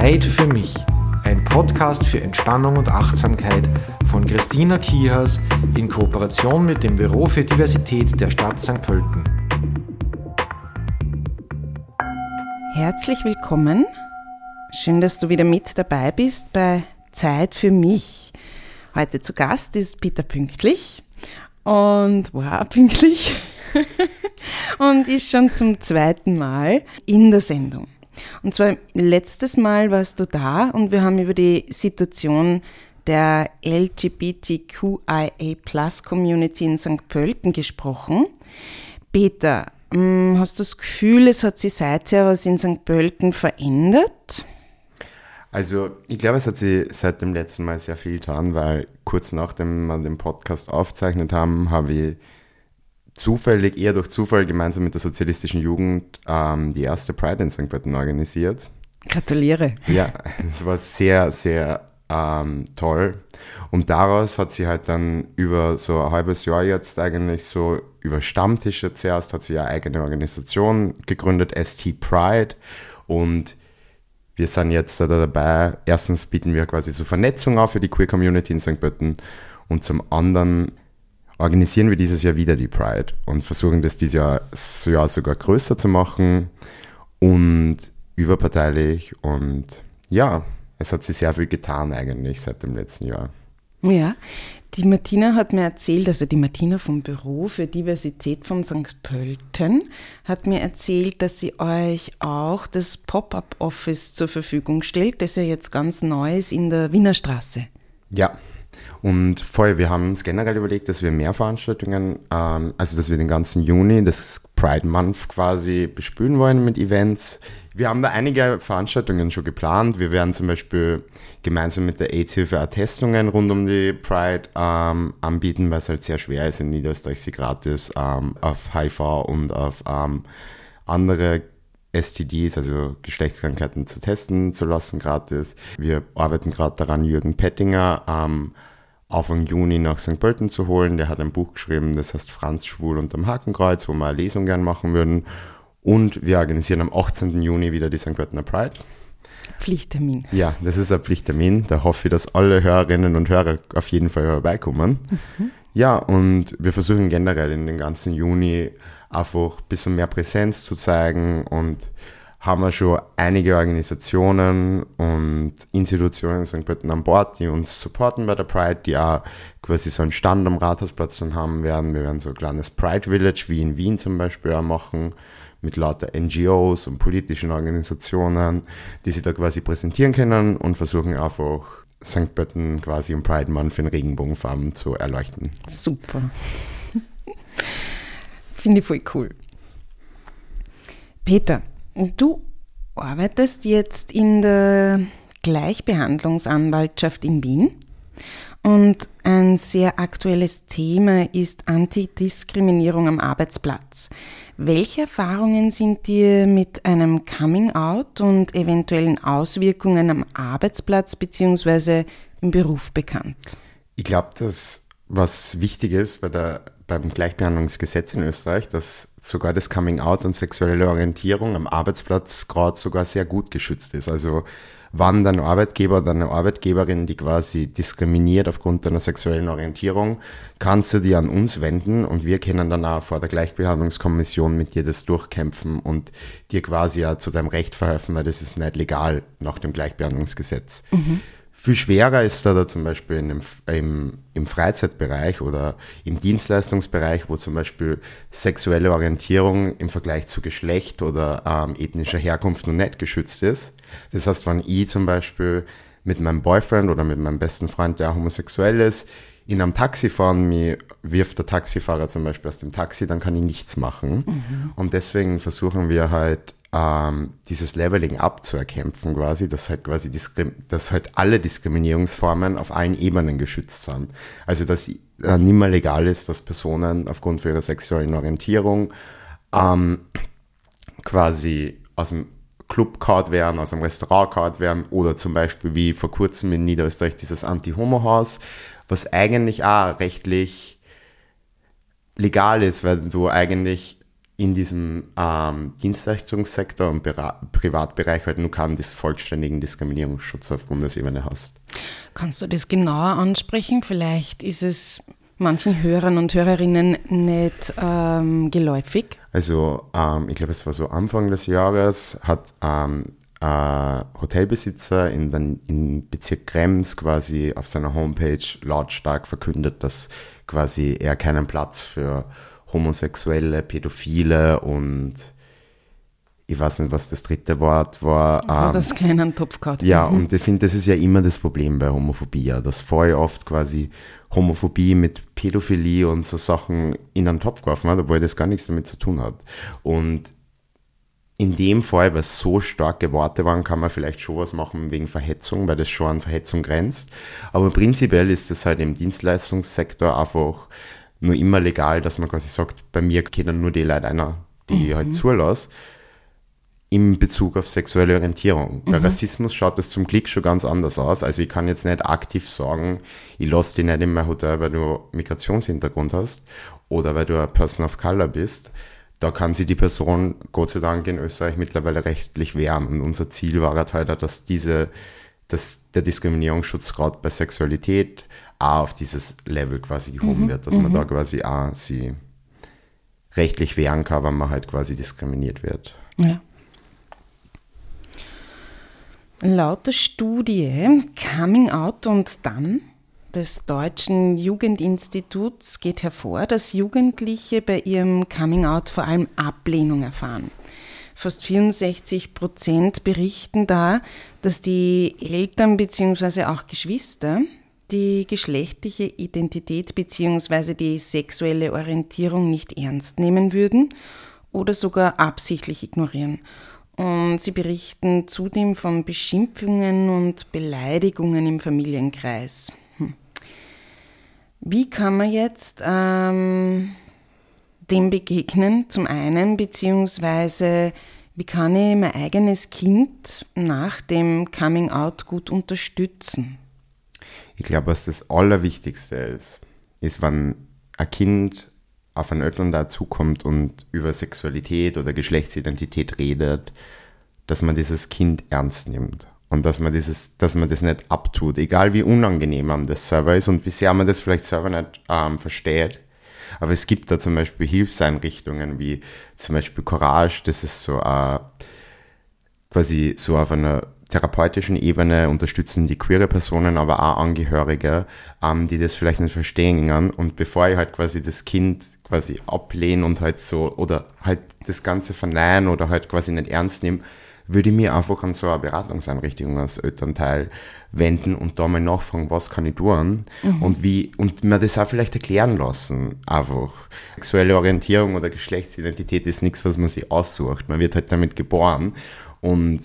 Zeit für mich. Ein Podcast für Entspannung und Achtsamkeit von Christina Kihas in Kooperation mit dem Büro für Diversität der Stadt St. Pölten. Herzlich willkommen. Schön, dass du wieder mit dabei bist bei Zeit für mich. Heute zu Gast ist Peter Pünktlich und wow, pünktlich und ist schon zum zweiten Mal in der Sendung. Und zwar letztes Mal warst du da und wir haben über die Situation der LGBTQIA Plus Community in St. Pölten gesprochen. Peter, hm, hast du das Gefühl, es hat sich seither was in St. Pölten verändert? Also ich glaube, es hat sich seit dem letzten Mal sehr viel getan, weil kurz nachdem wir den Podcast aufgezeichnet haben, habe ich zufällig, eher durch Zufall, gemeinsam mit der sozialistischen Jugend ähm, die erste Pride in St. Pölten organisiert. Gratuliere. Ja, es war sehr, sehr ähm, toll. Und daraus hat sie halt dann über so ein halbes Jahr jetzt eigentlich so über Stammtische zuerst hat sie eine eigene Organisation gegründet, ST Pride. Und wir sind jetzt da dabei. Erstens bieten wir quasi so Vernetzung auf für die Queer Community in St. Pölten und zum anderen organisieren wir dieses Jahr wieder die Pride und versuchen das dieses Jahr, Jahr sogar größer zu machen und überparteilich. Und ja, es hat sich sehr viel getan eigentlich seit dem letzten Jahr. Ja, die Martina hat mir erzählt, also die Martina vom Büro für Diversität von St. Pölten hat mir erzählt, dass sie euch auch das Pop-up-Office zur Verfügung stellt, das ja jetzt ganz neu ist in der Wiener Straße. Ja, und voll, wir haben uns generell überlegt, dass wir mehr Veranstaltungen, ähm, also dass wir den ganzen Juni, das Pride Month quasi bespülen wollen mit Events. Wir haben da einige Veranstaltungen schon geplant. Wir werden zum Beispiel gemeinsam mit der AIDS-Hilfe Attestungen rund um die Pride ähm, anbieten, weil es halt sehr schwer ist in Niederösterreich, sie gratis ähm, auf HIV und auf ähm, andere STDs, also Geschlechtskrankheiten, zu testen zu lassen gratis. Wir arbeiten gerade daran, Jürgen Pettinger ähm, Anfang Juni nach St. Pölten zu holen. Der hat ein Buch geschrieben, das heißt Franz Schwul unterm Hakenkreuz, wo wir eine Lesung gern machen würden. Und wir organisieren am 18. Juni wieder die St. Pöltener Pride. Pflichttermin. Ja, das ist ein Pflichttermin. Da hoffe ich, dass alle Hörerinnen und Hörer auf jeden Fall vorbeikommen. Mhm. Ja, und wir versuchen generell in den ganzen Juni einfach ein bisschen mehr Präsenz zu zeigen und haben wir schon einige Organisationen und Institutionen in St. Pölten an Bord, die uns supporten bei der Pride, die auch quasi so einen Stand am Rathausplatz dann haben werden. Wir werden so ein kleines Pride Village wie in Wien zum Beispiel auch machen mit lauter NGOs und politischen Organisationen, die sich da quasi präsentieren können und versuchen einfach St. Pölten quasi im Pride Month in Regenbogenfarben zu erleuchten. Super. Finde ich voll cool. Peter, Du arbeitest jetzt in der Gleichbehandlungsanwaltschaft in Wien und ein sehr aktuelles Thema ist Antidiskriminierung am Arbeitsplatz. Welche Erfahrungen sind dir mit einem Coming-out und eventuellen Auswirkungen am Arbeitsplatz bzw. im Beruf bekannt? Ich glaube, dass was wichtig ist bei der, beim Gleichbehandlungsgesetz in Österreich, dass sogar das Coming Out und sexuelle Orientierung am Arbeitsplatz gerade sogar sehr gut geschützt ist. Also wann dein Arbeitgeber oder eine Arbeitgeberin, die quasi diskriminiert aufgrund deiner sexuellen Orientierung, kannst du dir an uns wenden und wir können dann auch vor der Gleichbehandlungskommission mit dir das durchkämpfen und dir quasi ja zu deinem Recht verhelfen, weil das ist nicht legal nach dem Gleichbehandlungsgesetz. Mhm. Viel schwerer ist da, da zum Beispiel im, im, im Freizeitbereich oder im Dienstleistungsbereich, wo zum Beispiel sexuelle Orientierung im Vergleich zu Geschlecht oder ähm, ethnischer Herkunft noch nicht geschützt ist. Das heißt, wenn ich zum Beispiel mit meinem Boyfriend oder mit meinem besten Freund, der homosexuell ist, in einem Taxi fahren, mir wirft der Taxifahrer zum Beispiel aus dem Taxi, dann kann ich nichts machen. Mhm. Und deswegen versuchen wir halt ähm, dieses Leveling abzuerkämpfen quasi, dass halt quasi dass halt alle Diskriminierungsformen auf allen Ebenen geschützt sind. Also dass äh, nicht mehr legal ist, dass Personen aufgrund ihrer sexuellen Orientierung ähm, quasi aus dem Club-Card werden, aus dem Restaurant-Card werden oder zum Beispiel wie vor kurzem in Niederösterreich dieses Anti-Homo-Haus, was eigentlich auch rechtlich legal ist, weil du eigentlich in diesem ähm, Dienstleistungssektor und Bera Privatbereich halt nur keinen dis vollständigen Diskriminierungsschutz auf Bundesebene hast. Kannst du das genauer ansprechen? Vielleicht ist es manchen Hörern und Hörerinnen nicht ähm, geläufig. Also ähm, ich glaube, es war so Anfang des Jahres, hat ähm, ein Hotelbesitzer in den in Bezirk Krems quasi auf seiner Homepage lautstark verkündet, dass quasi er keinen Platz für Homosexuelle, Pädophile und ich weiß nicht, was das dritte Wort war. Ähm, das kleinen Topf gehabt. Ja, und ich finde, das ist ja immer das Problem bei Homophobie, dass voll oft quasi Homophobie mit Pädophilie und so Sachen in einen Topf geworfen hat, obwohl das gar nichts damit zu tun hat. Und in dem Fall, weil es so starke Worte waren, kann man vielleicht schon was machen wegen Verhetzung, weil das schon an Verhetzung grenzt. Aber prinzipiell ist es halt im Dienstleistungssektor einfach nur immer legal, dass man quasi sagt, bei mir kennen nur die Leute einer, die mhm. ich halt zulasse, in Bezug auf sexuelle Orientierung. Mhm. Bei Rassismus schaut das zum Glück schon ganz anders aus. Also ich kann jetzt nicht aktiv sagen, ich lasse dich nicht in mein Hotel, weil du Migrationshintergrund hast oder weil du eine Person of Color bist. Da kann sich die Person, Gott sei Dank, in Österreich mittlerweile rechtlich wehren. Und unser Ziel war halt, dass diese, dass der Diskriminierungsschutz gerade bei Sexualität, auch auf dieses Level quasi gehoben mhm. wird, dass man mhm. da quasi auch sie rechtlich wehren kann, wenn man halt quasi diskriminiert wird. Ja. Laut der Studie Coming Out und dann des Deutschen Jugendinstituts geht hervor, dass Jugendliche bei ihrem Coming Out vor allem Ablehnung erfahren. Fast 64 Prozent berichten da, dass die Eltern bzw. auch Geschwister die geschlechtliche Identität bzw. die sexuelle Orientierung nicht ernst nehmen würden oder sogar absichtlich ignorieren. Und sie berichten zudem von Beschimpfungen und Beleidigungen im Familienkreis. Hm. Wie kann man jetzt ähm, dem begegnen, zum einen, beziehungsweise wie kann ich mein eigenes Kind nach dem Coming Out gut unterstützen? Ich glaube, was das Allerwichtigste ist, ist, wenn ein Kind auf einen Eltern dazukommt und über Sexualität oder Geschlechtsidentität redet, dass man dieses Kind ernst nimmt und dass man dieses, dass man das nicht abtut, egal wie unangenehm man das selber ist und wie sehr man das vielleicht selber nicht ähm, versteht. Aber es gibt da zum Beispiel Hilfseinrichtungen wie zum Beispiel Courage, das ist so äh, quasi so auf einer therapeutischen Ebene unterstützen die queere Personen, aber auch Angehörige, ähm, die das vielleicht nicht verstehen Und bevor ich halt quasi das Kind quasi ablehne und halt so, oder halt das Ganze verneinen oder halt quasi nicht ernst nehmen, würde ich mir einfach an so eine Beratungseinrichtung als Elternteil wenden und da mal nachfragen, was kann ich tun mhm. und wie, und mir das auch vielleicht erklären lassen, einfach. Sexuelle Orientierung oder Geschlechtsidentität ist nichts, was man sich aussucht. Man wird halt damit geboren und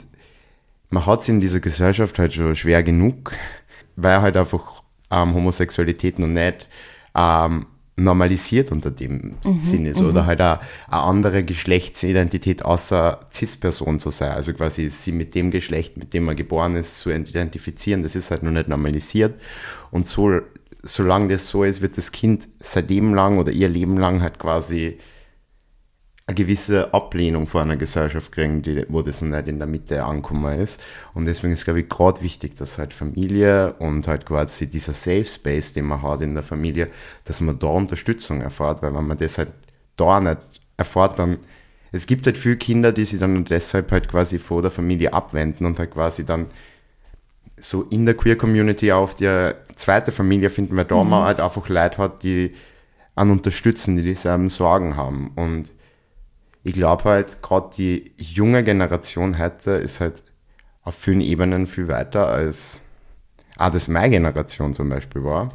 man hat es in dieser Gesellschaft halt schon schwer genug, weil halt einfach ähm, Homosexualität noch nicht ähm, normalisiert unter dem mhm, Sinn ist. Oder mhm. halt eine, eine andere Geschlechtsidentität außer Cis-Person zu sein. Also quasi sie mit dem Geschlecht, mit dem man geboren ist, zu identifizieren. Das ist halt noch nicht normalisiert. Und so, solange das so ist, wird das Kind sein Leben lang oder ihr Leben lang halt quasi eine gewisse Ablehnung vor einer Gesellschaft kriegen, die, wo das nicht in der Mitte angekommen ist. Und deswegen ist, glaube ich, gerade wichtig, dass halt Familie und halt quasi dieser Safe Space, den man hat in der Familie, dass man da Unterstützung erfährt, weil wenn man das halt da nicht erfährt, dann es gibt halt viele Kinder, die sich dann deshalb halt quasi vor der Familie abwenden und halt quasi dann so in der Queer Community auf die zweite Familie finden, weil da mhm. man halt einfach Leute hat, die an unterstützen, die dieselben Sorgen haben. Und ich glaube halt, gerade die junge Generation heute ist halt auf vielen Ebenen viel weiter als auch das meine Generation zum Beispiel war.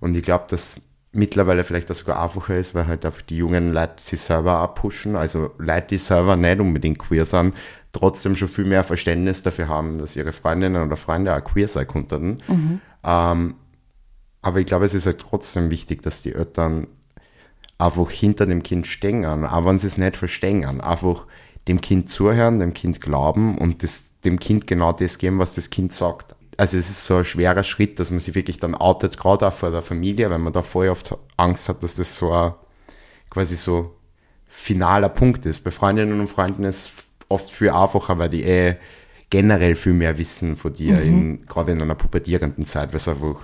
Und ich glaube, dass mittlerweile vielleicht das sogar einfacher ist, weil halt einfach die jungen Leute sich selber auch pushen. Also Leute, die selber nicht unbedingt queer sind, trotzdem schon viel mehr Verständnis dafür haben, dass ihre Freundinnen oder Freunde auch queer sein könnten. Mhm. Ähm, aber ich glaube, es ist halt trotzdem wichtig, dass die Eltern einfach hinter dem Kind stehen, auch wenn sie es nicht verstehen. Einfach dem Kind zuhören, dem Kind glauben und das, dem Kind genau das geben, was das Kind sagt. Also es ist so ein schwerer Schritt, dass man sich wirklich dann outet, gerade auch vor der Familie, weil man da voll oft Angst hat, dass das so ein, quasi so finaler Punkt ist. Bei Freundinnen und Freunden ist es oft viel einfacher, weil die eh generell viel mehr wissen von dir, mhm. gerade in einer pubertierenden Zeit, weil es einfach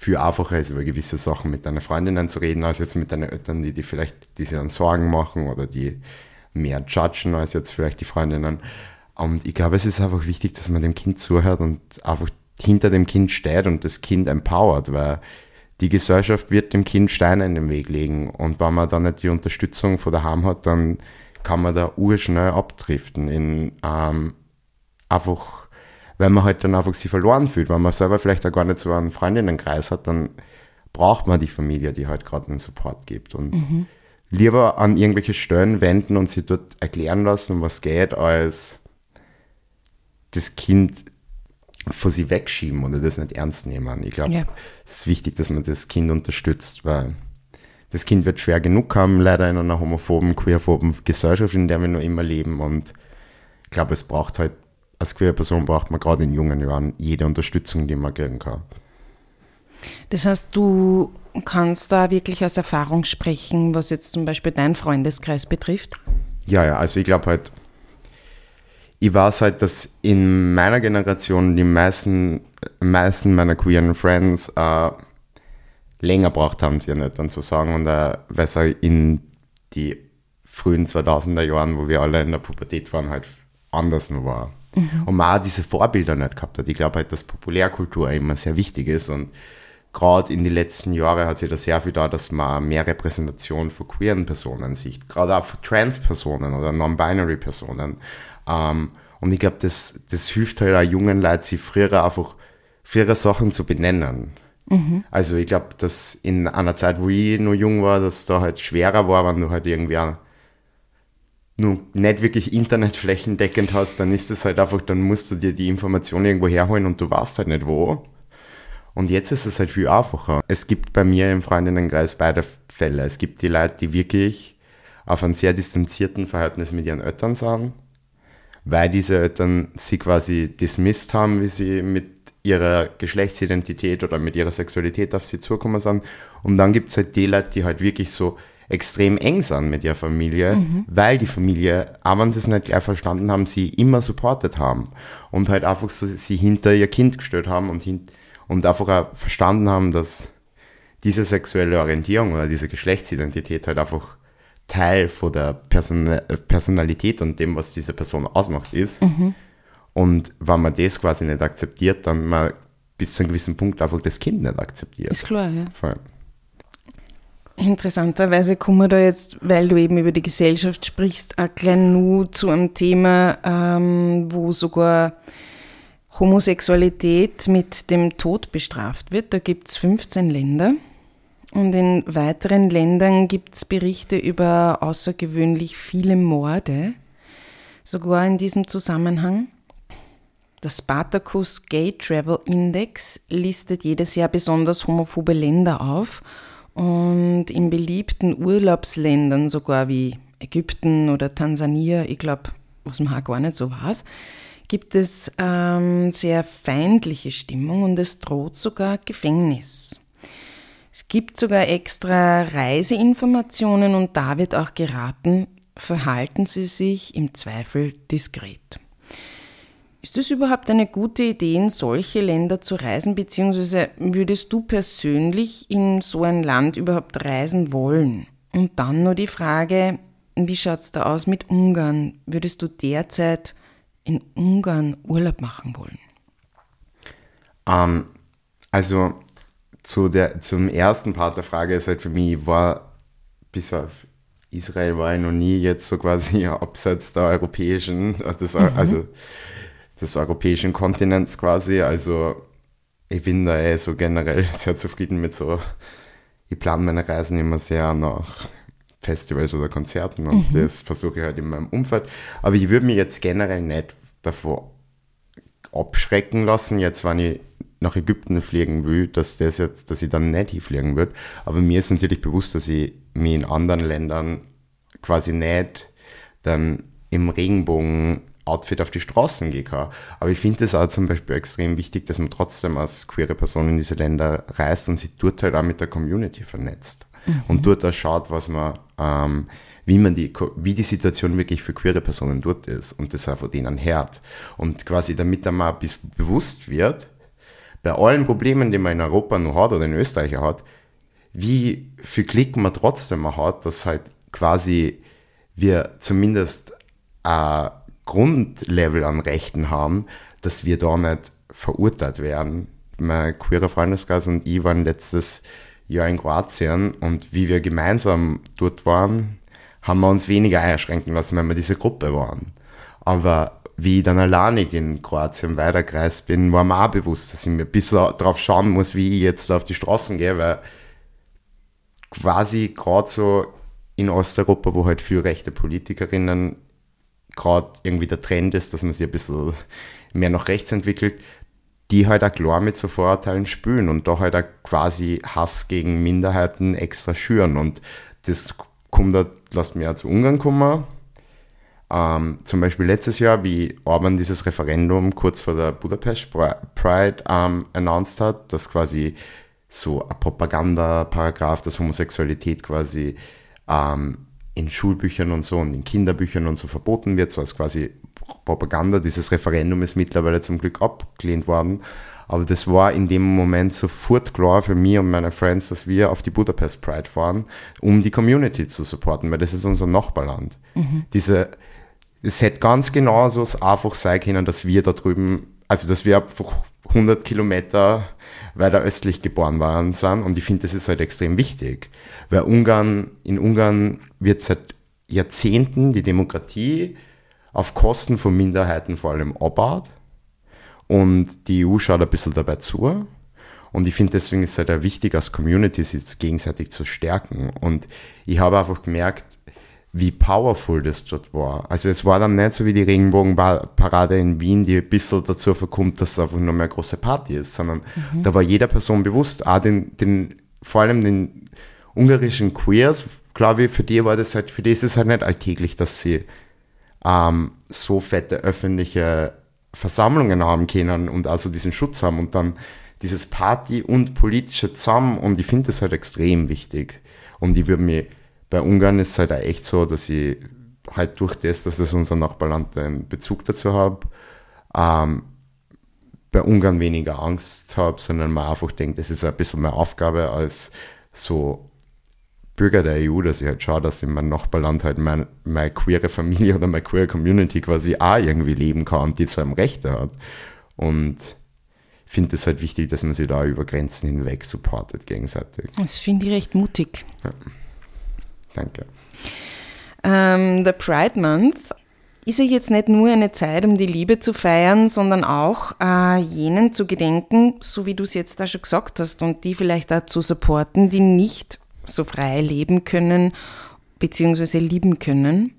viel einfacher ist, über gewisse Sachen mit deinen Freundinnen zu reden, als jetzt mit deinen Eltern, die, die vielleicht die sich dann Sorgen machen oder die mehr judgen als jetzt vielleicht die Freundinnen. Und ich glaube, es ist einfach wichtig, dass man dem Kind zuhört und einfach hinter dem Kind steht und das Kind empowert, weil die Gesellschaft wird dem Kind Steine in den Weg legen. Und wenn man dann nicht die Unterstützung von daheim hat, dann kann man da urschnell abdriften in ähm, einfach, wenn man halt dann einfach sich verloren fühlt, weil man selber vielleicht auch gar nicht so einen Freundinnenkreis hat, dann braucht man die Familie, die halt gerade einen Support gibt. Und mhm. lieber an irgendwelche Stellen wenden und sie dort erklären lassen, was geht, als das Kind vor sie wegschieben oder das nicht ernst nehmen. Ich glaube, ja. es ist wichtig, dass man das Kind unterstützt, weil das Kind wird schwer genug haben, leider in einer homophoben, queerphoben Gesellschaft, in der wir noch immer leben. Und ich glaube, es braucht halt, als queere Person braucht man gerade in jungen Jahren jede Unterstützung, die man geben kann. Das heißt, du kannst da wirklich aus Erfahrung sprechen, was jetzt zum Beispiel deinen Freundeskreis betrifft? Ja, ja, also ich glaube halt, ich weiß halt, dass in meiner Generation die meisten, meisten meiner queeren Friends äh, länger braucht haben, sie nicht dann zu sagen. Und äh, weil es halt in die frühen 2000er Jahren, wo wir alle in der Pubertät waren, halt anders nur war. Mhm. Und man auch diese Vorbilder nicht gehabt hat. Ich glaube halt, dass Populärkultur immer sehr wichtig ist und gerade in den letzten Jahren hat sich da sehr viel da, dass man mehr Repräsentation von queeren Personen sieht, gerade auch von Trans-Personen oder Non-Binary-Personen. Ähm, und ich glaube, das, das hilft halt auch jungen Leuten, sich früher einfach früher Sachen zu benennen. Mhm. Also ich glaube, dass in einer Zeit, wo ich noch jung war, dass da halt schwerer war, wenn du halt irgendwie nur nicht wirklich Internet flächendeckend hast, dann ist es halt einfach, dann musst du dir die Information irgendwo herholen und du weißt halt nicht wo. Und jetzt ist es halt viel einfacher. Es gibt bei mir im Freundinnenkreis beide Fälle. Es gibt die Leute, die wirklich auf einem sehr distanzierten Verhältnis mit ihren Eltern sind weil diese Eltern sie quasi dismissed haben, wie sie mit ihrer Geschlechtsidentität oder mit ihrer Sexualität auf sie zukommen sind. Und dann gibt es halt die Leute, die halt wirklich so extrem eng sind mit ihrer Familie, mhm. weil die Familie, auch wenn sie es nicht gleich verstanden haben, sie immer supportet haben und halt einfach so sie hinter ihr Kind gestellt haben und, hin, und einfach auch verstanden haben, dass diese sexuelle Orientierung oder diese Geschlechtsidentität halt einfach Teil von der Person Personalität und dem, was diese Person ausmacht, ist. Mhm. Und wenn man das quasi nicht akzeptiert, dann man bis zu einem gewissen Punkt einfach das Kind nicht akzeptiert. Ist klar, ja. Voll. Interessanterweise kommen wir da jetzt, weil du eben über die Gesellschaft sprichst, auch gleich nur zu einem Thema, ähm, wo sogar Homosexualität mit dem Tod bestraft wird. Da gibt es 15 Länder. Und in weiteren Ländern gibt es Berichte über außergewöhnlich viele Morde, sogar in diesem Zusammenhang. Der Spartacus Gay Travel Index listet jedes Jahr besonders homophobe Länder auf und in beliebten Urlaubsländern, sogar wie Ägypten oder Tansania, ich glaube, was man auch gar nicht so weiß, gibt es ähm, sehr feindliche Stimmung und es droht sogar Gefängnis. Es gibt sogar extra Reiseinformationen und da wird auch geraten, verhalten Sie sich im Zweifel diskret. Ist es überhaupt eine gute Idee, in solche Länder zu reisen, beziehungsweise würdest du persönlich in so ein Land überhaupt reisen wollen? Und dann nur die Frage, wie schaut es da aus mit Ungarn? Würdest du derzeit in Ungarn Urlaub machen wollen? Ähm, also zu der, zum ersten Part der Frage ist halt für mich, war bis auf Israel war ich noch nie jetzt so quasi abseits der europäischen, des, mhm. also des europäischen Kontinents quasi. Also ich bin da eh so generell sehr zufrieden mit so, ich plane meine Reisen immer sehr nach Festivals oder Konzerten und mhm. das versuche ich halt in meinem Umfeld. Aber ich würde mich jetzt generell nicht davor abschrecken lassen, jetzt wenn ich nach Ägypten fliegen will, dass das jetzt, dass ich dann nicht hinfliegen wird. Aber mir ist natürlich bewusst, dass ich mir in anderen Ländern quasi nicht dann im Regenbogen-Outfit auf die Straßen gehen kann. Aber ich finde es auch zum Beispiel extrem wichtig, dass man trotzdem als queere Person in diese Länder reist und sich dort halt auch mit der Community vernetzt. Mhm. Und dort auch schaut, was man, ähm, wie man die, wie die Situation wirklich für queere Personen dort ist und das auch von denen hört. Und quasi damit da mal bewusst wird, bei allen Problemen, die man in Europa noch hat oder in Österreich hat, wie viel Klick man trotzdem hat, dass halt quasi wir zumindest ein Grundlevel an Rechten haben, dass wir da nicht verurteilt werden. Mein queerer Freundeskreis und ich waren letztes Jahr in Kroatien und wie wir gemeinsam dort waren, haben wir uns weniger einschränken lassen, wenn wir diese Gruppe waren. Aber wie ich dann alleinig in Kroatien weitergereist bin, war mir auch bewusst, dass ich mir ein bisschen darauf schauen muss, wie ich jetzt auf die Straßen gehe, weil quasi gerade so in Osteuropa, wo halt viele rechte Politikerinnen gerade irgendwie der Trend ist, dass man sich ein bisschen mehr nach rechts entwickelt, die halt auch klar mit so Vorurteilen spülen und da halt auch quasi Hass gegen Minderheiten extra schüren. Und das kommt da, lasst mir ja zu Ungarn kommen. Ähm, zum Beispiel letztes Jahr, wie Orban dieses Referendum kurz vor der Budapest Pride ähm, announced hat, dass quasi so ein Propaganda-Paragraph, dass Homosexualität quasi ähm, in Schulbüchern und so und in Kinderbüchern und so verboten wird, so als quasi Propaganda. Dieses Referendum ist mittlerweile zum Glück abgelehnt worden. Aber das war in dem Moment sofort klar für mich und meine Friends, dass wir auf die Budapest Pride fahren, um die Community zu supporten, weil das ist unser Nachbarland. Mhm. Diese, es hätte ganz genau so einfach sein können, dass wir da drüben, also dass wir einfach 100 Kilometer weiter östlich geboren waren sind. Und ich finde, das ist halt extrem wichtig. Weil Ungarn, in Ungarn wird seit Jahrzehnten die Demokratie auf Kosten von Minderheiten vor allem abbaut. Und die EU schaut ein bisschen dabei zu. Und ich finde, deswegen ist es halt auch wichtig, als Community sich gegenseitig zu stärken. Und ich habe einfach gemerkt, wie powerful das dort war. Also es war dann nicht so wie die Regenbogenparade in Wien, die ein bisschen dazu verkommt, dass es einfach nur mehr eine große Party ist, sondern mhm. da war jeder Person bewusst, auch den, den, vor allem den ungarischen Queers, glaube ich, für die war das halt, für die ist es halt nicht alltäglich, dass sie ähm, so fette öffentliche Versammlungen haben können und also diesen Schutz haben und dann dieses Party und politische zusammen und ich finde das halt extrem wichtig und ich würde mir bei Ungarn ist es halt auch echt so, dass ich halt durch das, dass es unser Nachbarland einen Bezug dazu habe, ähm, bei Ungarn weniger Angst habe, sondern man einfach denkt, das ist ein bisschen mehr Aufgabe als so Bürger der EU, dass ich halt schaue, dass in meinem Nachbarland halt mein, meine queere Familie oder meine queere Community quasi auch irgendwie leben kann, die zu einem Rechte hat. Und ich finde es halt wichtig, dass man sich da über Grenzen hinweg supportet gegenseitig. Das finde ich recht mutig. Ja. Danke. Ähm, der Pride Month ist ja jetzt nicht nur eine Zeit, um die Liebe zu feiern, sondern auch äh, jenen zu gedenken, so wie du es jetzt da schon gesagt hast, und die vielleicht auch zu supporten, die nicht so frei leben können bzw. lieben können.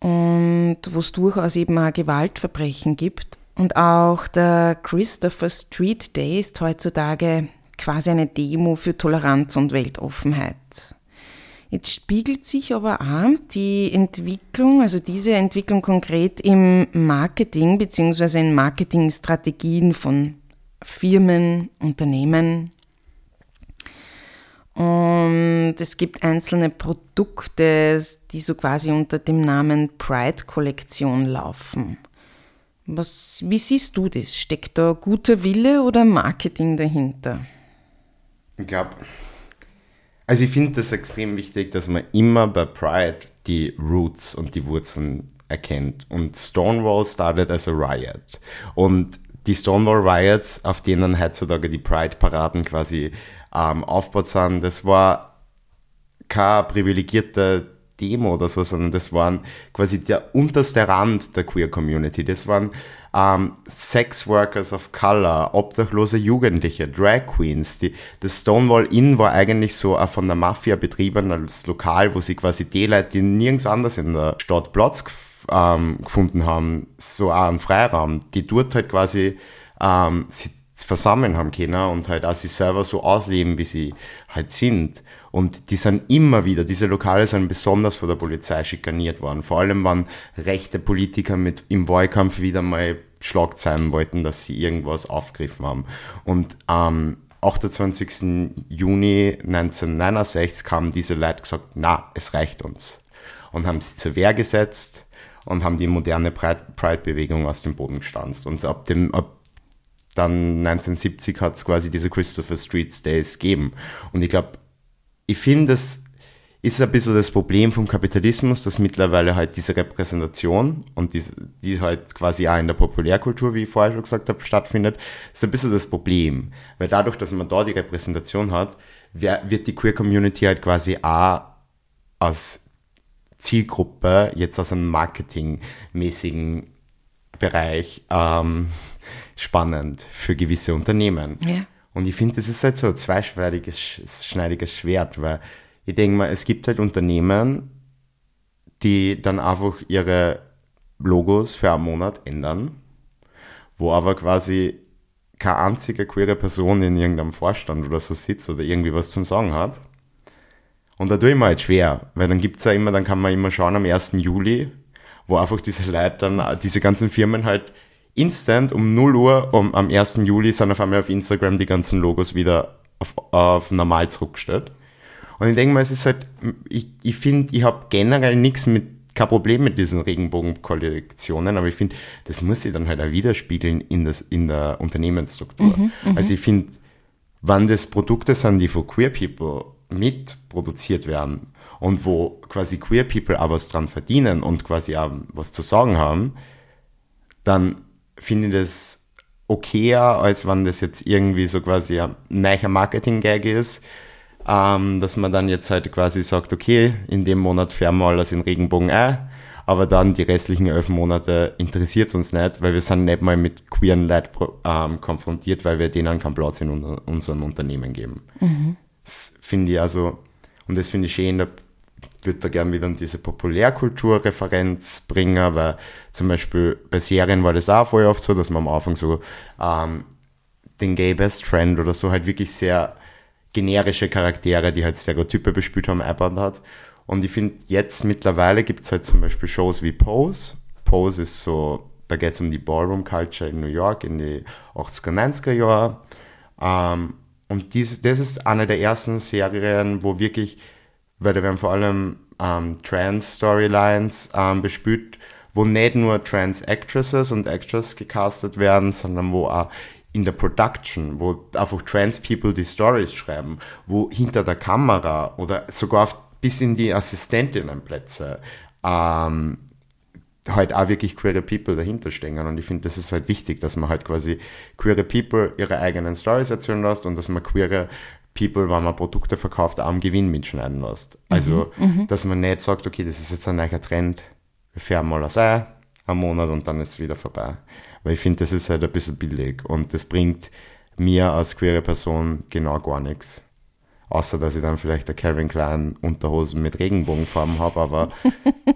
Und wo es durchaus eben auch Gewaltverbrechen gibt. Und auch der Christopher Street Day ist heutzutage quasi eine Demo für Toleranz und Weltoffenheit. Jetzt spiegelt sich aber auch die Entwicklung, also diese Entwicklung konkret im Marketing bzw. in Marketingstrategien von Firmen, Unternehmen. Und es gibt einzelne Produkte, die so quasi unter dem Namen Pride-Kollektion laufen. Was, wie siehst du das? Steckt da guter Wille oder Marketing dahinter? Ich glaube, also ich finde das extrem wichtig, dass man immer bei Pride die Roots und die Wurzeln erkennt. Und Stonewall started as a riot. Und die Stonewall Riots, auf denen heutzutage die Pride-Paraden quasi ähm, aufgebaut sind, das war keine privilegierte Demo oder so, sondern das waren quasi der unterste Rand der Queer Community. Das waren ähm, Sex Workers of Color, obdachlose Jugendliche, Drag Queens. Die, das Stonewall Inn war eigentlich so ein von der Mafia betriebenes Lokal, wo sie quasi die Leute, die nirgends anders in der Stadt Platz ähm, gefunden haben, so auch einen Freiraum, die dort halt quasi ähm, sie versammeln haben können und halt auch sich selber so ausleben, wie sie halt sind. Und die sind immer wieder, diese Lokale sind besonders von der Polizei schikaniert worden. Vor allem, wenn rechte Politiker mit im Wahlkampf wieder mal Schlagzeilen wollten, dass sie irgendwas aufgegriffen haben. Und am 28. Juni 1969 haben diese Leute gesagt, na, es reicht uns. und haben sie zur Wehr gesetzt und haben die moderne Pride-Bewegung aus dem Boden gestanzt. Und ab dem, ab dann 1970 hat es quasi diese Christopher Street Days gegeben. Und ich glaube, ich finde, das ist ein bisschen das Problem vom Kapitalismus, dass mittlerweile halt diese Repräsentation und die, die halt quasi auch in der Populärkultur, wie ich vorher schon gesagt habe, stattfindet, ist ein bisschen das Problem. Weil dadurch, dass man da die Repräsentation hat, wird die Queer Community halt quasi auch als Zielgruppe, jetzt aus einem marketingmäßigen Bereich, ähm, spannend für gewisse Unternehmen. Ja. Und ich finde, das ist halt so ein zweischneidiges schneidiges Schwert, weil ich denke mal, es gibt halt Unternehmen, die dann einfach ihre Logos für einen Monat ändern, wo aber quasi keine einzige queere Person in irgendeinem Vorstand oder so sitzt oder irgendwie was zum Sagen hat. Und da tue ich mir halt schwer, weil dann gibt es ja immer, dann kann man immer schauen am 1. Juli, wo einfach diese Leute dann, diese ganzen Firmen halt instant um 0 Uhr um, am 1. Juli sind auf einmal auf Instagram die ganzen Logos wieder auf, auf normal zurückgestellt. Und ich denke mal, es ist halt, ich, ich finde, ich habe generell nichts mit, kein Problem mit diesen Regenbogen-Kollektionen, aber ich finde, das muss sich dann halt auch widerspiegeln in, das, in der Unternehmensstruktur. Mhm, mhm. also ich finde, wann das Produkte sind, die von Queer People mitproduziert werden und wo quasi Queer People auch was dran verdienen und quasi auch was zu sagen haben, dann finde ich das okayer, als wenn das jetzt irgendwie so quasi ein neuer Marketing-Gag ist, ähm, dass man dann jetzt halt quasi sagt, okay, in dem Monat färben wir alles in Regenbogen ein, aber dann die restlichen elf Monate interessiert es uns nicht, weil wir sind nicht mal mit queeren Leuten ähm, konfrontiert, weil wir denen keinen Platz in unserem Unternehmen geben. Mhm. Das finde ich also, und das finde ich schön, würde da gerne wieder diese Populärkulturreferenz bringen, weil zum Beispiel bei Serien war das auch voll oft so, dass man am Anfang so ähm, den Gay Best Friend oder so halt wirklich sehr generische Charaktere, die halt Stereotype bespielt haben, einbaut hat. Und ich finde, jetzt mittlerweile gibt es halt zum Beispiel Shows wie Pose. Pose ist so, da geht es um die Ballroom Culture in New York in die 80er, 90er Jahre. Ähm, und dies, das ist eine der ersten Serien, wo wirklich weil da werden vor allem ähm, Trans-Storylines ähm, bespielt, wo nicht nur Trans-Actresses und Actors gecastet werden, sondern wo auch in der Production, wo einfach Trans-People die Stories schreiben, wo hinter der Kamera oder sogar bis in die Assistentinnenplätze ähm, halt auch wirklich queere People dahinter stehen. Und ich finde, das ist halt wichtig, dass man halt quasi queere People ihre eigenen Stories erzählen lässt und dass man queere People, wenn man Produkte verkauft, am Gewinn mitschneiden lässt. Also, mhm, mhm, dass man nicht sagt, okay, das ist jetzt ein neuer Trend, wir färben mal das Ei, einen Monat und dann ist es wieder vorbei. Weil ich finde, das ist halt ein bisschen billig und das bringt mir als queere Person genau gar nichts. Außer, dass ich dann vielleicht eine Calvin Klein Unterhosen mit Regenbogenfarben habe, aber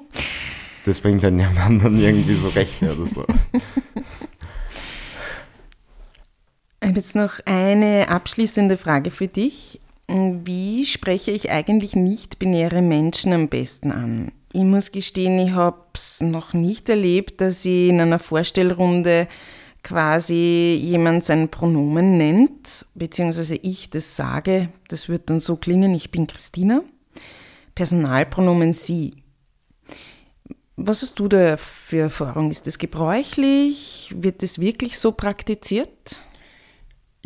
das bringt dann halt anderen irgendwie so Rechte oder so. Ich habe jetzt noch eine abschließende Frage für dich. Wie spreche ich eigentlich nicht-binäre Menschen am besten an? Ich muss gestehen, ich habe es noch nicht erlebt, dass ich in einer Vorstellrunde quasi jemand sein Pronomen nennt, beziehungsweise ich das sage. Das wird dann so klingen, ich bin Christina. Personalpronomen sie. Was hast du da für Erfahrung? Ist das gebräuchlich? Wird das wirklich so praktiziert?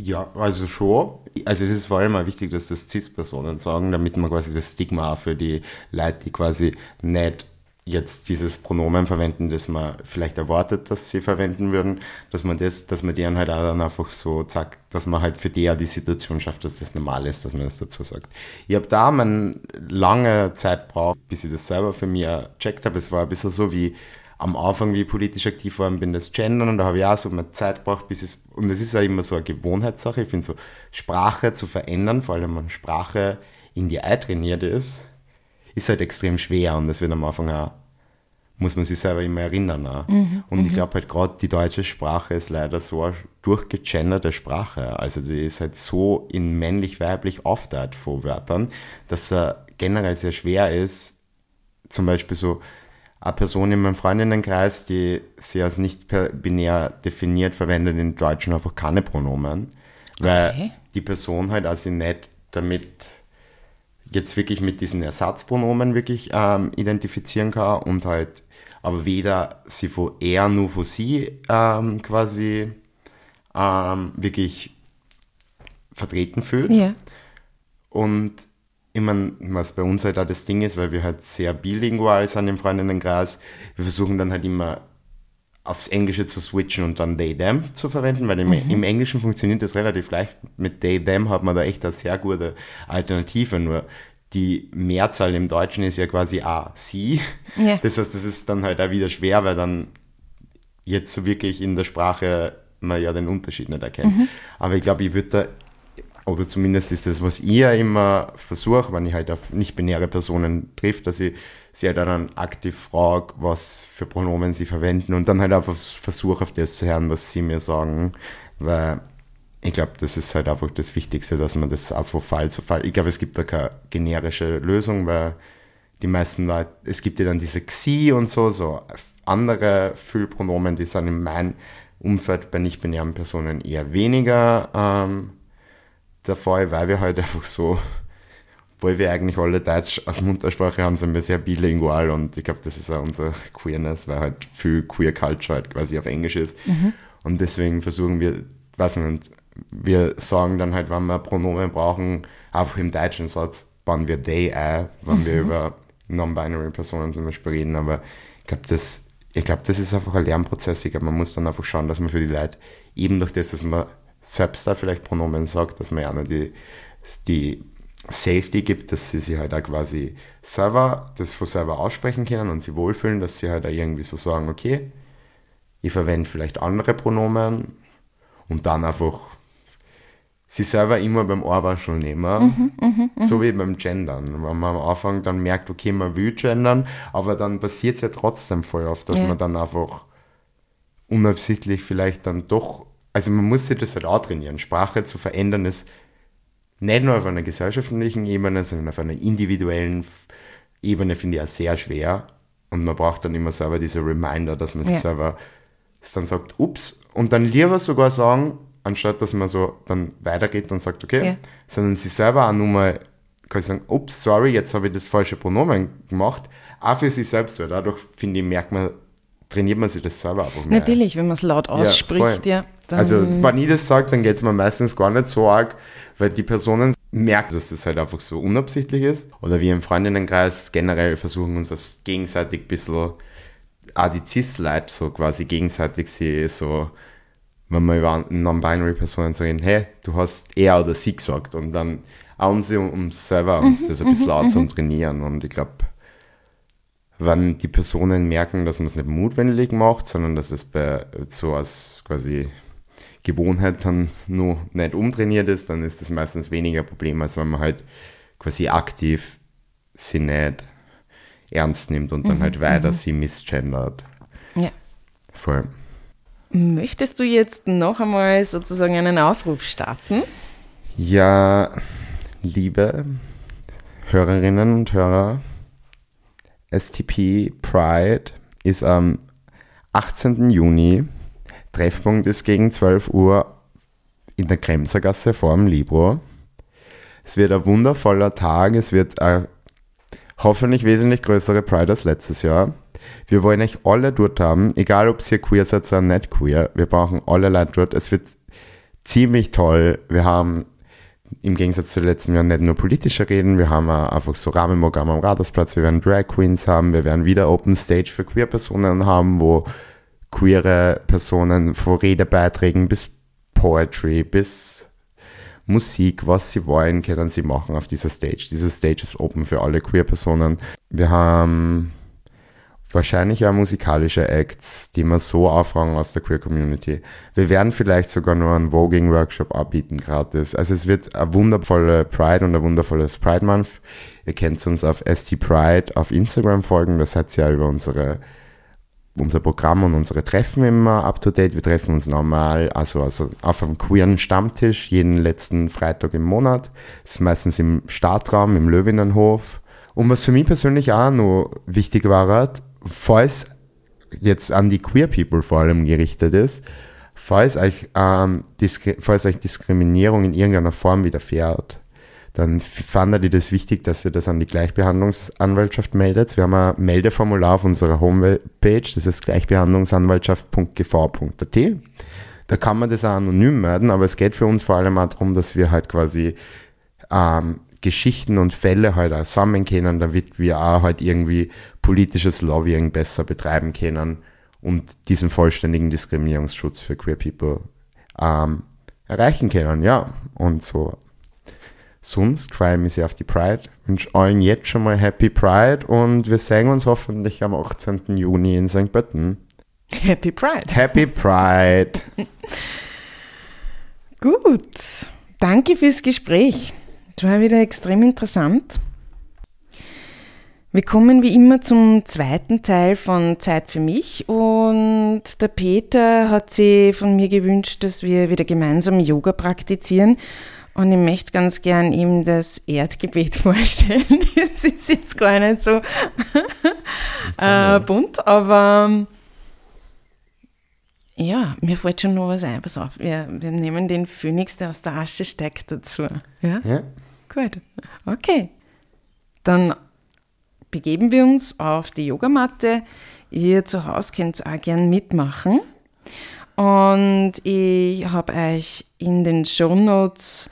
Ja, also schon. Also es ist vor allem auch wichtig, dass das CIS-Personen sagen, damit man quasi das Stigma für die Leute, die quasi nicht jetzt dieses Pronomen verwenden, das man vielleicht erwartet, dass sie verwenden würden, dass man das, dass man deren halt auch dann einfach so zack, dass man halt für die auch die Situation schafft, dass das normal ist, dass man das dazu sagt. Ich habe da eine lange Zeit braucht, bis ich das selber für mich checkt habe. Es war ein bisschen so wie am Anfang, wie ich politisch aktiv war, bin, das Gendern und da habe ich auch so eine Zeit gebraucht, bis es, und es ist ja immer so eine Gewohnheitssache, ich finde so, Sprache zu verändern, vor allem wenn man Sprache in die eintrainiert ist, ist halt extrem schwer und das wird am Anfang auch, muss man sich selber immer erinnern. Auch. Mhm, und ich mhm. glaube halt gerade die deutsche Sprache ist leider so eine durchgegenderte Sprache, also die ist halt so in männlich-weiblich aufteilt vor Wörtern, dass es generell sehr schwer ist, zum Beispiel so, eine Person in meinem Freundinnenkreis, die sie als nicht binär definiert, verwendet in Deutschen einfach keine Pronomen, weil okay. die Person halt also nicht damit jetzt wirklich mit diesen Ersatzpronomen wirklich ähm, identifizieren kann und halt aber weder sie von er nur von sie ähm, quasi ähm, wirklich vertreten fühlt. Ja. Und ich meine, was bei uns halt auch das Ding ist, weil wir halt sehr bilingual sind im Freundinnenkreis, wir versuchen dann halt immer aufs Englische zu switchen und dann they, them zu verwenden, weil im, Mhm. im Englischen funktioniert das relativ leicht. Mit they, them hat man da echt eine sehr gute Alternative, nur die Mehrzahl im Deutschen ist ja quasi a, sie. Ja. Das heißt, das ist dann halt auch wieder schwer, weil dann jetzt so wirklich in der Sprache man ja den Unterschied nicht erkennt. Mhm. Aber ich glaube, ich würde da, oder zumindest ist das, was ich ja immer versuche, wenn ich halt auf nicht-binäre Personen trifft, dass ich sie halt dann aktiv frage, was für Pronomen sie verwenden und dann halt einfach versuche, auf das zu hören, was sie mir sagen, weil ich glaube, das ist halt einfach das Wichtigste, dass man das auch von Fall zu Fall, ich glaube, es gibt da keine generische Lösung, weil die meisten Leute, es gibt ja dann diese Xi und so, so andere Füllpronomen, die sind in meinem Umfeld bei nicht-binären Personen eher weniger ähm, der Fall, weil wir halt einfach so, obwohl wir eigentlich alle Deutsch als Muttersprache haben, sind wir sehr bilingual und ich glaube, das ist auch unser Queerness, weil halt viel Queer Culture halt quasi auf Englisch ist. Und deswegen versuchen wir, weiß nicht, wir sagen dann halt, wenn wir Pronomen brauchen, einfach im deutschen Satz bauen wir they ein, wenn wir über non-binary Personen zum Beispiel reden, aber ich glaube, das, ich glaube, das ist einfach ein Lernprozess. Ich glaube, man muss dann einfach schauen, dass man für die Leute eben durch das, dass man selbst da vielleicht Pronomen sagt, dass man ja auch die, die Safety gibt, dass sie sich halt auch quasi selber, das von selber aussprechen können und sie wohlfühlen, dass sie halt auch irgendwie so sagen, okay, ich verwende vielleicht andere Pronomen und dann einfach sie selber immer beim Ohrwaschel nehmen, so wie beim Gendern. Wenn man am Anfang dann merkt, okay, man will gendern, aber dann passiert es ja trotzdem voll oft, dass Ja. man dann einfach unabsichtlich vielleicht dann doch, also man muss sich das halt auch trainieren. Sprache zu verändern ist nicht nur auf einer gesellschaftlichen Ebene, sondern auf einer individuellen Ebene finde ich auch sehr schwer. Und man braucht dann immer selber diese Reminder, dass man sich Ja. selber dann sagt, ups, und dann lieber sogar sagen, anstatt dass man so dann weitergeht und sagt, okay, Ja. sondern sich selber auch nur mal quasi sagen, ups, sorry, jetzt habe ich das falsche Pronomen gemacht, auch für sich selbst. Weil dadurch, finde ich, merkt man, trainiert man sich das selber einfach mehr. Natürlich, wenn man es laut ausspricht, ja. Also, wenn ich das sage, dann geht es mir meistens gar nicht so arg, weil die Personen merken, dass das halt einfach so unabsichtlich ist. Oder wir im Freundinnenkreis generell versuchen uns das gegenseitig ein bisschen, auch die Cis-Leute so quasi gegenseitig sie so, wenn wir über non-binary Personen sagen, hey, du hast er oder sie gesagt. Und dann auch um sie um selber uns das ein bisschen auch zum Trainieren. Und ich glaube, wenn die Personen merken, dass man es nicht mutwillig macht, sondern dass es bei so als quasi Gewohnheit dann nur nicht umtrainiert ist, dann ist das meistens weniger Problem, als wenn man halt quasi aktiv sie nicht ernst nimmt und dann halt weiter sie misgendert. ja. Voll. Möchtest du jetzt noch einmal sozusagen einen Aufruf starten? Ja, liebe Hörerinnen und Hörer, STP Pride ist am 18. Juni. Treffpunkt ist gegen 12 Uhr in der Kremsergasse vor dem Libro. Es wird ein wundervoller Tag. Es wird eine hoffentlich wesentlich größere Pride als letztes Jahr. Wir wollen euch alle dort haben, egal ob ihr queer seid oder nicht queer. Wir brauchen alle Leute dort. Es wird ziemlich toll. Wir haben im Gegensatz zu den letzten Jahren nicht nur politische Reden, wir haben einfach so Rahmenprogramm am Radarsplatz, wir werden Drag Queens haben, wir werden wieder Open Stage für queer Personen haben, wo queere Personen von Redebeiträgen bis Poetry, bis Musik, was sie wollen, können sie machen auf dieser Stage. Diese Stage ist open für alle queer Personen. Wir haben wahrscheinlich auch musikalische Acts, die wir so auffangen aus der Queer Community. Wir werden vielleicht sogar nur einen Voging-Workshop anbieten, gratis. Also es wird eine wundervolle Pride und ein wundervolles Pride Month. Ihr könnt uns auf ST Pride auf Instagram folgen, das hat ja über unsere unser Programm und unsere Treffen immer up to date. Wir treffen uns normal, also, also auf einem queeren Stammtisch, jeden letzten Freitag im Monat. Das ist meistens im Startraum, im Löwinnenhof. Und was für mich persönlich auch noch wichtig war, falls jetzt an die Queer People vor allem gerichtet ist, falls euch, ähm, falls euch Diskriminierung in irgendeiner Form widerfährt, dann fanden die das wichtig, dass ihr das an die Gleichbehandlungsanwaltschaft meldet. Wir haben ein Meldeformular auf unserer Homepage, das ist gleichbehandlungsanwaltschaft.gv.at. Da kann man das auch anonym melden, aber es geht für uns vor allem auch darum, dass wir halt quasi ähm, Geschichten und Fälle halt auch sammeln können, damit wir auch halt irgendwie politisches Lobbying besser betreiben können und diesen vollständigen Diskriminierungsschutz für Queer People ähm, erreichen können. Ja, und so. Sonst freue ich mich sehr auf die Pride. Wünsche allen jetzt schon mal Happy Pride und wir sehen uns hoffentlich am 18. Juni in St. Pölten. Happy Pride. Happy Pride. Gut. Danke fürs Gespräch. Das war wieder extrem interessant. Wir kommen wie immer zum zweiten Teil von Zeit für mich und der Peter hat sich von mir gewünscht, dass wir wieder gemeinsam Yoga praktizieren und ich möchte ganz gern ihm das Erdgebet vorstellen. Es ist jetzt gar nicht so äh, bunt, aber ja, mir fällt schon noch was ein. Pass auf, wir, wir nehmen den Phönix, der aus der Asche steckt, dazu. Ja? Ja. Gut. Okay. Dann begeben wir uns auf die Yogamatte. Ihr zu Hause könnt auch gern mitmachen. Und ich habe euch in den Show Notes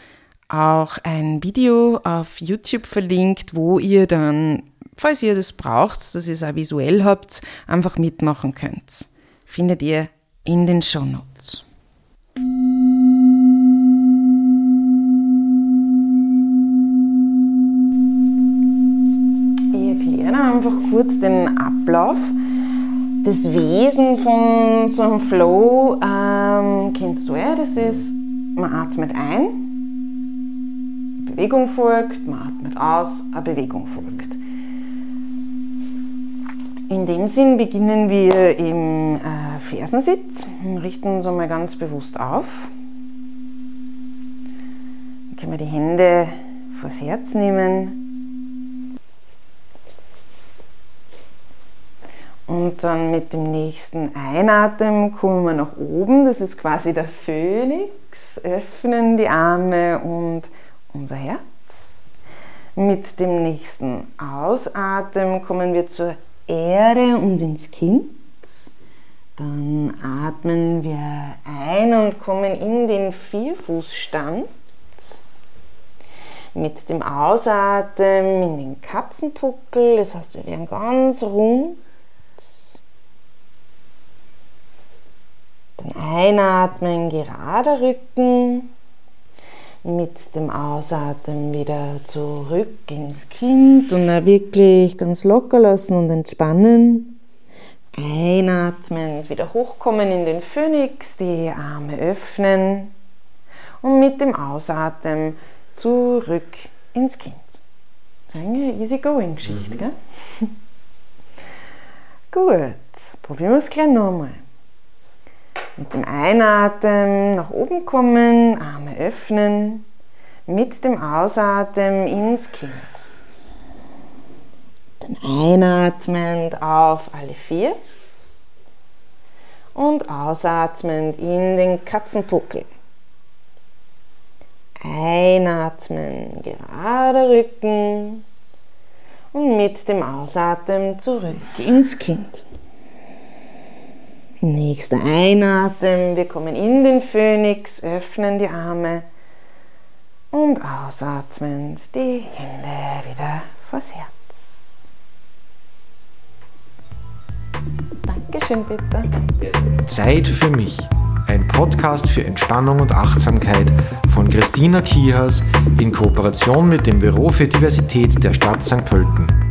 auch ein Video auf YouTube verlinkt, wo ihr dann, falls ihr das braucht, dass ihr es auch visuell habt, einfach mitmachen könnt. Findet ihr in den Show Notes. Ich erkläre einfach kurz den Ablauf. Das Wesen von so einem Flow ähm, kennst du ja, das ist, man atmet ein, Bewegung folgt, man atmet aus, eine Bewegung folgt. In dem Sinn beginnen wir im äh, Fersensitz, richten uns einmal ganz bewusst auf. Dann können wir die Hände vors Herz nehmen Und dann mit dem nächsten Einatmen kommen wir nach oben, das ist quasi der Phönix, öffnen die Arme und unser Herz. Mit dem nächsten Ausatmen kommen wir zur Erde und ins Kind. Dann atmen wir ein und kommen in den Vierfußstand. Mit dem Ausatmen in den Katzenpuckel, das heißt, wir werden ganz rund Dann einatmen, gerader Rücken. Mit dem Ausatmen wieder zurück ins Kind und dann wirklich ganz locker lassen und entspannen. Einatmen, wieder hochkommen in den Phönix, die Arme öffnen und mit dem Ausatmen zurück ins Kind. Das ist eine easy-going-Geschichte, mhm. gell? Gut, probieren wir es gleich nochmal. Mit dem Einatmen nach oben kommen, Arme öffnen. Mit dem Ausatmen ins Kind. Dann einatmend auf alle vier. Und ausatmend in den Katzenpuckel. Einatmen, gerade Rücken. Und mit dem Ausatmen zurück ins Kind. Nächster Einatmen, wir kommen in den Phönix, öffnen die Arme und ausatmend die Hände wieder vors Herz. Dankeschön, bitte. Zeit für mich. Ein Podcast für Entspannung und Achtsamkeit von Christina Kihas in Kooperation mit dem Büro für Diversität der Stadt St. Pölten.